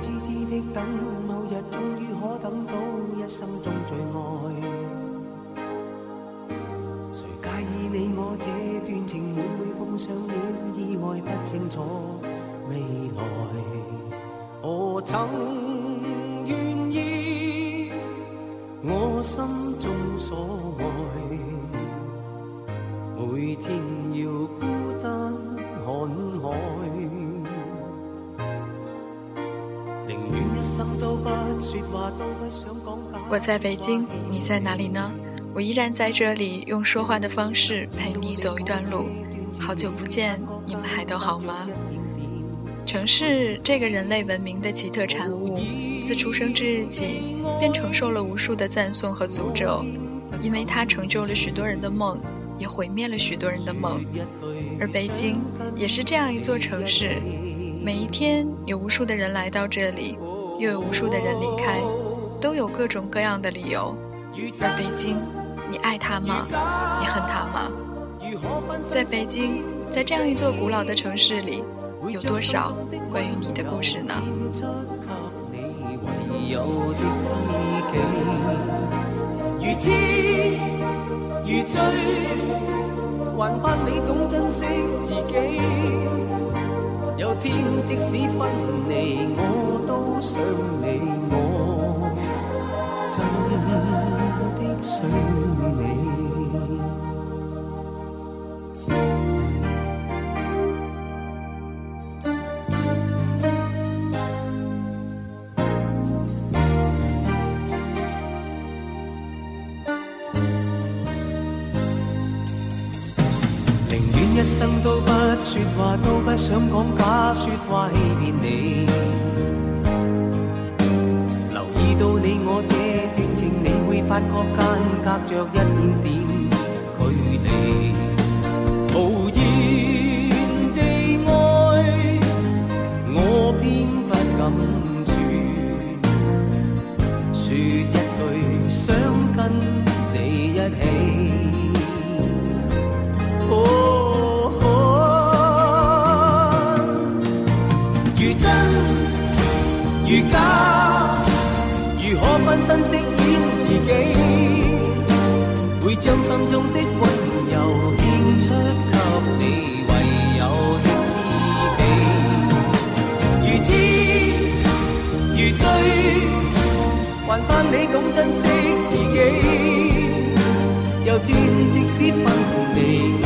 痴痴的等，某日终于可等到一生中最爱。谁介意你我这段情会唔会碰上了意外？不清楚未来，我曾愿意我心中所爱，每天要我在北京，你在哪里呢？我依然在这里，用说话的方式陪你走一段路。好久不见，你们还都好吗？城市这个人类文明的奇特产物，自出生之日起，便承受了无数的赞颂和诅咒，因为它成就了许多人的梦，也毁灭了许多人的梦。而北京也是这样一座城市。每一天有无数的人来到这里，又有无数的人离开，都有各种各样的理由。而北京，你爱它吗？你恨它吗？在北京，在这样一座古老的城市里，有多少关于你的故事呢？如痴如醉，还盼你懂珍惜自己有天即使分离，我想你，我真的想你。宁愿一生都不说话，都不想讲假说话欺骗你。发觉间隔着一点点距离。但盼你懂珍惜自己。有天即使分离，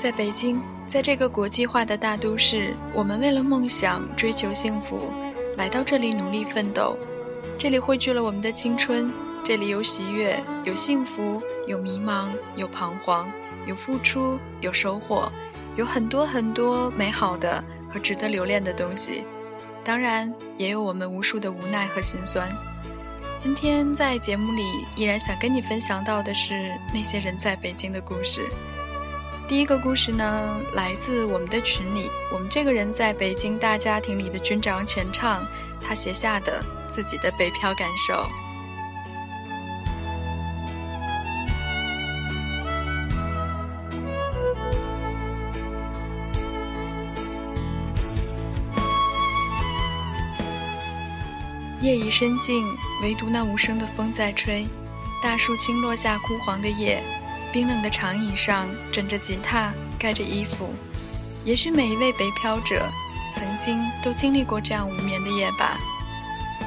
在北京，在这个国际化的大都市，我们为了梦想追求幸福，来到这里努力奋斗。这里汇聚了我们的青春，这里有喜悦，有幸福，有迷茫，有彷徨，有付出，有收获，有很多很多美好的和值得留恋的东西。当然，也有我们无数的无奈和心酸。今天在节目里，依然想跟你分享到的是那些人在北京的故事。第一个故事呢，来自我们的群里，我们这个人在北京大家庭里的军长全唱，他写下的自己的北漂感受。夜已深静，唯独那无声的风在吹，大树倾落下枯黄的叶，冰冷的长椅上枕着吉他，盖着衣服。也许每一位北漂者，曾经都经历过这样无眠的夜吧。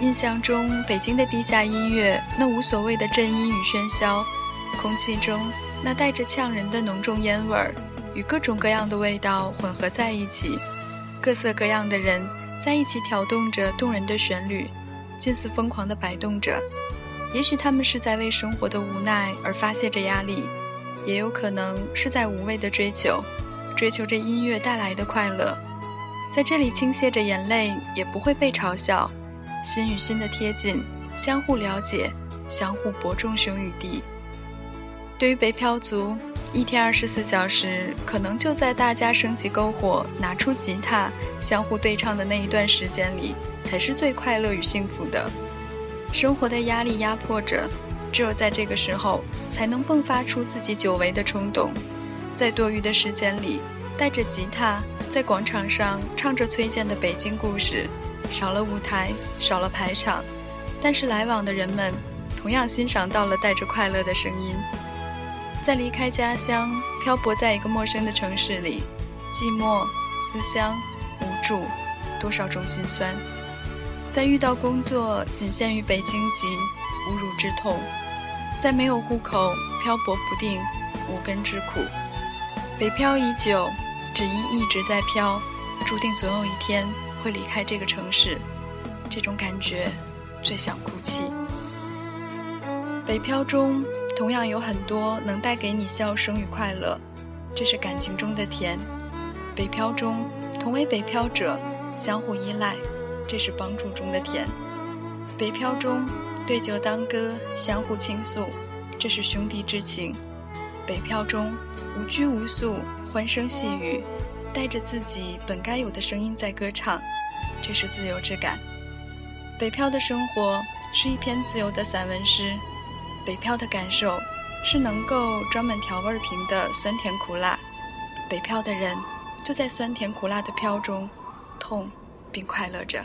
印象中，北京的地下音乐那无所谓的震音与喧嚣，空气中那带着呛人的浓重烟味儿，与各种各样的味道混合在一起，各色各样的人在一起挑动着动人的旋律。近似疯狂地摆动着，也许他们是在为生活的无奈而发泄着压力，也有可能是在无谓的追求，追求着音乐带来的快乐。在这里倾泻着眼泪，也不会被嘲笑。心与心的贴近，相互了解，相互伯仲兄与弟。对于北漂族，一天二十四小时，可能就在大家升起篝火、拿出吉他、相互对唱的那一段时间里。才是最快乐与幸福的。生活的压力压迫着，只有在这个时候，才能迸发出自己久违的冲动。在多余的时间里，带着吉他在广场上唱着崔健的《北京故事》，少了舞台，少了排场，但是来往的人们同样欣赏到了带着快乐的声音。在离开家乡，漂泊在一个陌生的城市里，寂寞、思乡、无助，多少种心酸。在遇到工作仅限于北京籍，侮辱之痛；在没有户口，漂泊不定，无根之苦。北漂已久，只因一直在漂，注定总有一天会离开这个城市。这种感觉，最想哭泣。北漂中同样有很多能带给你笑声与快乐，这是感情中的甜。北漂中，同为北漂者，相互依赖。这是帮助中的甜，北漂中对酒当歌，相互倾诉，这是兄弟之情；北漂中无拘无束，欢声细语，带着自己本该有的声音在歌唱，这是自由之感。北漂的生活是一篇自由的散文诗，北漂的感受是能够装满调味瓶的酸甜苦辣，北漂的人就在酸甜苦辣的漂中，痛并快乐着。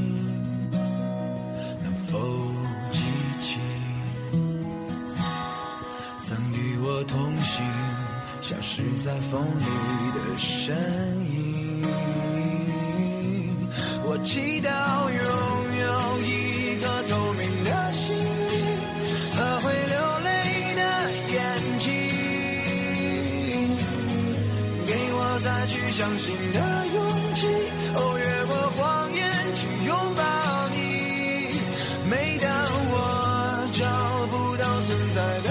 消失在风里的身影。我祈祷拥有一颗透明的心灵和会流泪的眼睛，给我再去相信的勇气。哦，越过谎言去拥抱你。每当我找不到存在的。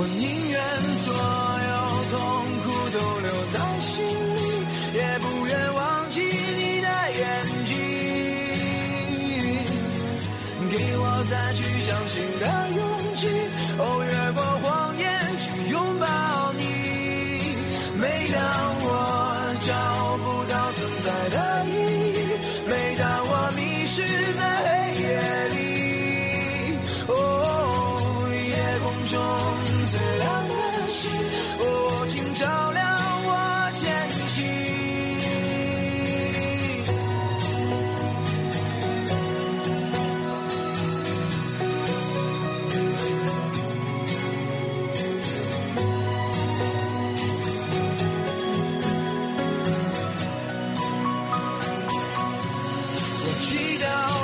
我宁愿所有痛苦都留在心里也不愿忘记你的眼睛给我再去相信的我祈祷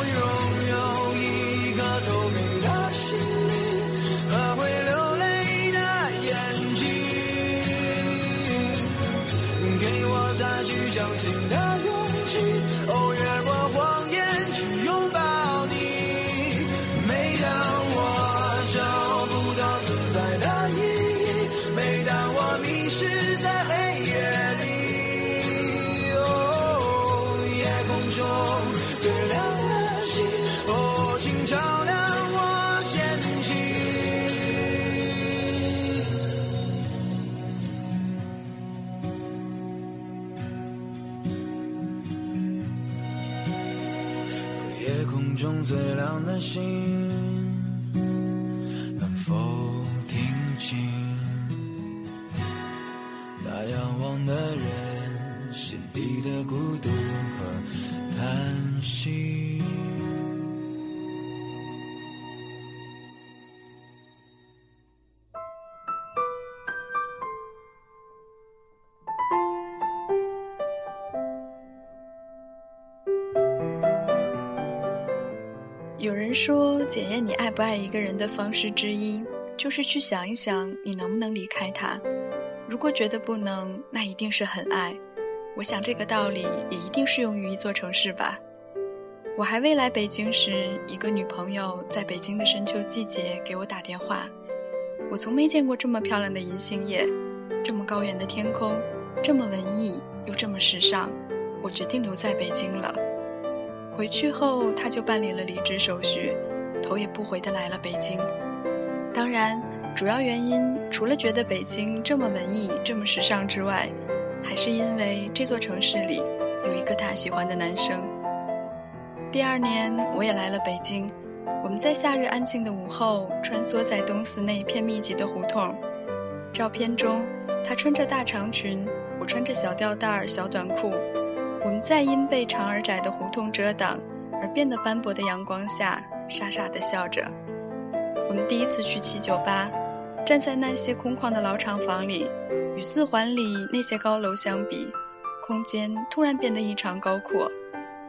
中最亮的星，有人说，检验你爱不爱一个人的方式之一，就是去想一想你能不能离开他。如果觉得不能，那一定是很爱。我想这个道理也一定适用于一座城市吧。我还未来北京时，一个女朋友在北京的深秋季节给我打电话。我从没见过这么漂亮的银杏叶，这么高远的天空，这么文艺又这么时尚。我决定留在北京了。回去后，他就办理了离职手续，头也不回地来了北京。当然，主要原因除了觉得北京这么文艺、这么时尚之外，还是因为这座城市里有一个他喜欢的男生。第二年，我也来了北京。我们在夏日安静的午后，穿梭在东四那一片密集的胡同。照片中，他穿着大长裙，我穿着小吊带儿、小短裤。我们在因被长而窄的胡同遮挡而变得斑驳的阳光下，傻傻地笑着。我们第一次去七九八，站在那些空旷的老厂房里，与四环里那些高楼相比，空间突然变得异常高阔。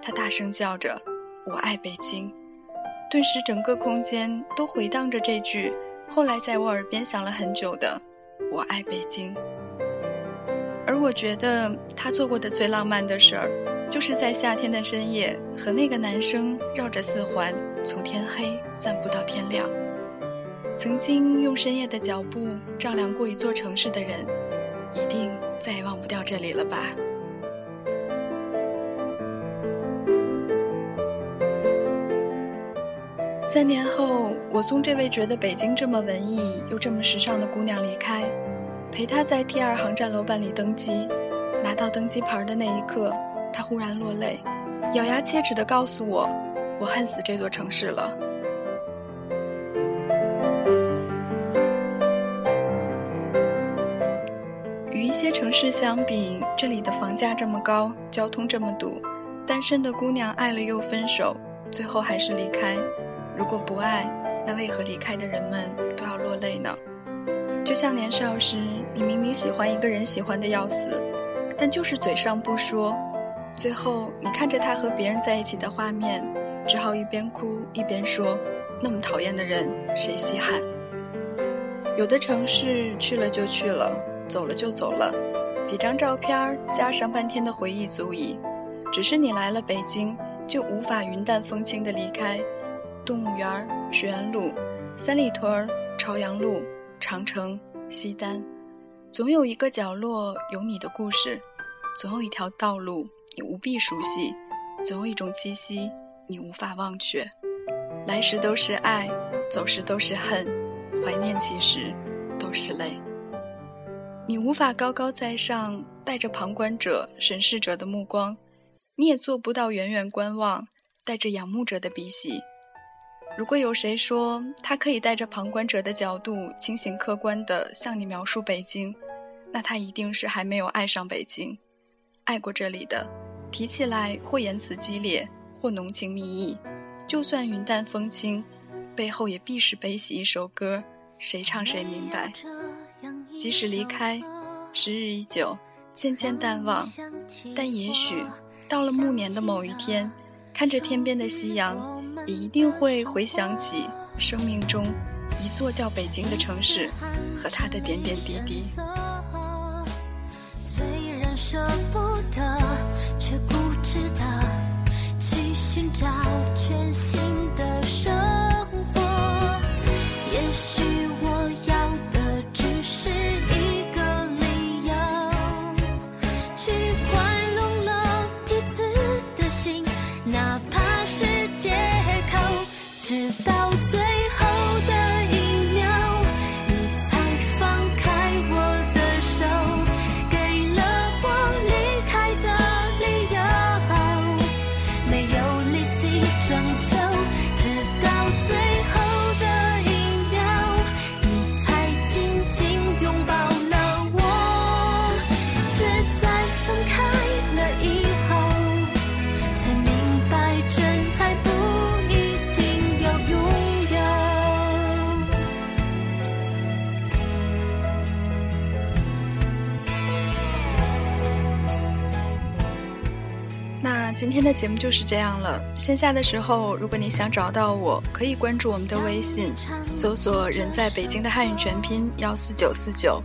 他大声叫着：“我爱北京！”顿时，整个空间都回荡着这句后来在我耳边响了很久的“我爱北京”。而我觉得他做过的最浪漫的事儿，就是在夏天的深夜和那个男生绕着四环，从天黑散步到天亮。曾经用深夜的脚步丈量过一座城市的人，一定再也忘不掉这里了吧。三年后，我送这位觉得北京这么文艺又这么时尚的姑娘离开。陪他在 T 二航站楼办理登机，拿到登机牌的那一刻，他忽然落泪，咬牙切齿地告诉我：“我恨死这座城市了。”与一些城市相比，这里的房价这么高，交通这么堵，单身的姑娘爱了又分手，最后还是离开。如果不爱，那为何离开的人们都要落泪呢？就像年少时，你明明喜欢一个人，喜欢的要死，但就是嘴上不说，最后你看着他和别人在一起的画面，只好一边哭一边说：“那么讨厌的人，谁稀罕？”有的城市去了就去了，走了就走了，几张照片加上半天的回忆足矣。只是你来了北京，就无法云淡风轻的离开。动物园、学园路、三里屯、朝阳路。长城、西单，总有一个角落有你的故事，总有一条道路你无比熟悉，总有一种气息你无法忘却。来时都是爱，走时都是恨，怀念其实都是泪。你无法高高在上，带着旁观者、审视者的目光；你也做不到远远观望，带着仰慕者的鼻息。如果有谁说他可以带着旁观者的角度，清醒客观地向你描述北京，那他一定是还没有爱上北京，爱过这里的。提起来或言辞激烈，或浓情蜜意，就算云淡风轻，背后也必是悲喜一首歌，谁唱谁明白。即使离开，时日已久，渐渐淡忘，但也许到了暮年的某一天，看着天边的夕阳。也一定会回想起生命中一座叫北京的城市和它的点点滴滴。虽然舍不那今天的节目就是这样了。线下的时候，如果你想找到我，可以关注我们的微信，搜索“人在北京”的汉语全拼幺四九四九，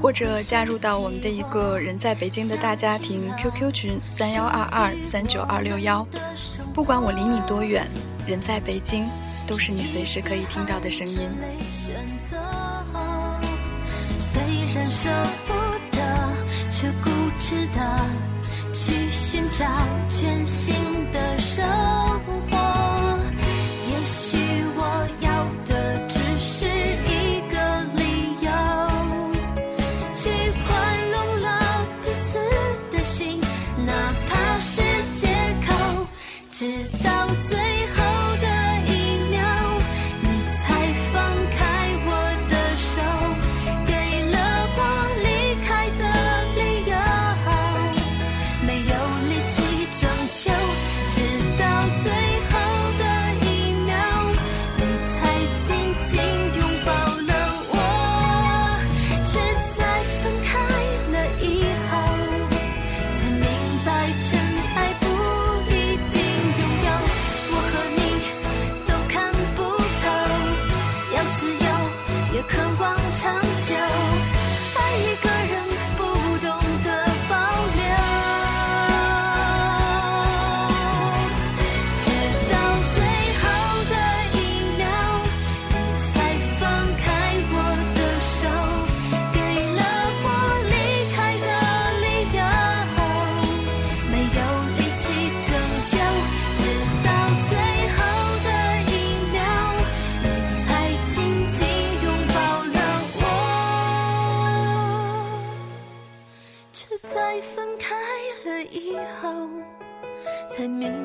或者加入到我们的一个人在北京的大家庭 QQ 群三幺二二三九二六幺。不管我离你多远，人在北京，都是你随时可以听到的声音。泪选择，虽然舍不照全新才明